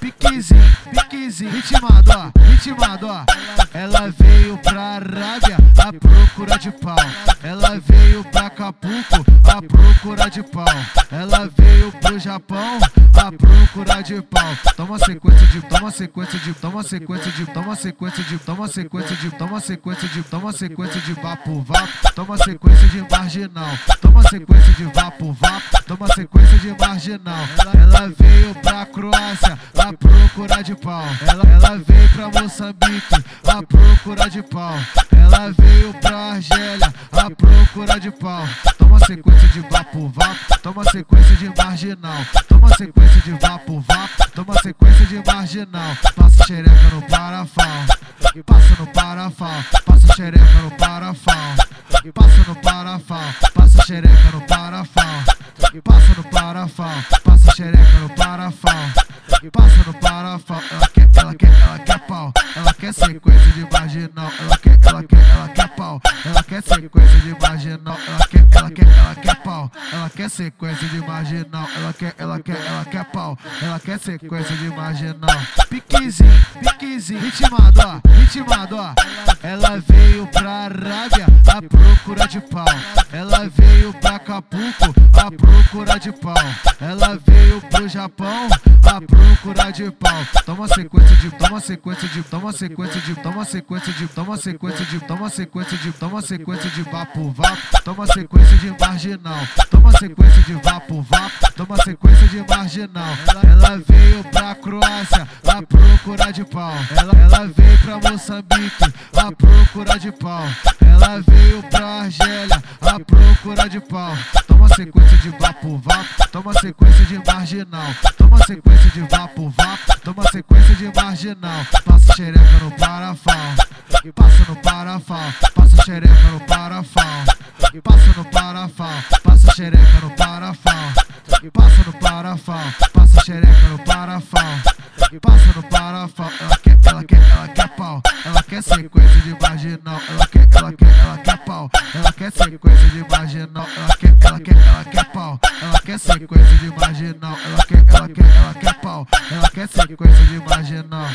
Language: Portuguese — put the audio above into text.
Piquezinho, piquezinho, ritmado, ó, ritmado, ó. Ela veio pra Arábia a procura de pau. Ela veio pra Acapulco a procura de pau. Ela veio pro Japão a procura de pau. Toma sequência de, toma sequência de, toma sequência de, toma sequência de, toma sequência de, toma sequência de, toma sequência de vapo vapo. Toma sequência de marginal. Toma sequência de vapo vapo. Toma sequência de marginal. Ela veio pra Croácia a procura de pau. Ela, ela veio pra Moçambique a procura de pau. Ela veio pra Argélia a procura de pau. Toma sequência de vapo vapo. Toma sequência de marginal. Toma sequência de vapo vapo. Toma sequência de marginal. Passa xereca no parafal. Passa no parafal. Passa xereca no parafal. Passa no parafal. Passa xereca no parafal. Passa no parafal. Passa xereca no parafal. Passa no parafal. Ela quer, ela quer, ela quer pau. Ela quer sequência de marginal. Ela quer, ela quer, ela quer pau. Ela quer sequência de marginal. Ela quer, ela quer, ela quer pau. Ela quer sequência de marginal. Ela quer, ela quer, ela quer pau. Ela quer sequência de marginal. Piquezinho, piquezinho, ritmado, ó, ritmado, ó. Ela veio pra Arábia procura de pau. Ela veio pra Acapulco a procura de pau. Ela veio pro Japão a procura de pau. Toma sequência de, toma sequência de, toma sequência de, toma sequência de, toma sequência de, toma sequência de, toma sequência de vapo vapo. Toma sequência de marginal. Toma sequência de vapo vapo. Toma sequência de marginal. Ela veio pra Croácia procura de pau. Ela, ela veio pra Moçambique a procura de pau. Ela veio pra Argélia a procura de pau. Toma sequência de vapo vapo. Toma sequência de marginal. Toma sequência de vapo vapo. Toma sequência de marginal. Passa xereca no parafal. Passa no parafal. Passa xereca no parafal. Passa no parafal. Passa xereca no parafal. Passa no parafal. Passa xereca no parafal. Passa no parafal. Ela quer, ela quer, ela quer pau. Ela quer sequência de marginal. Ela quer, ela quer, ela quer pau. Ela quer sequência de marginal. Ela quer, ela quer, ela quer pau. Ela quer sequência de marginal. Ela quer, ela quer, ela quer pau. Ela quer sequência de marginal.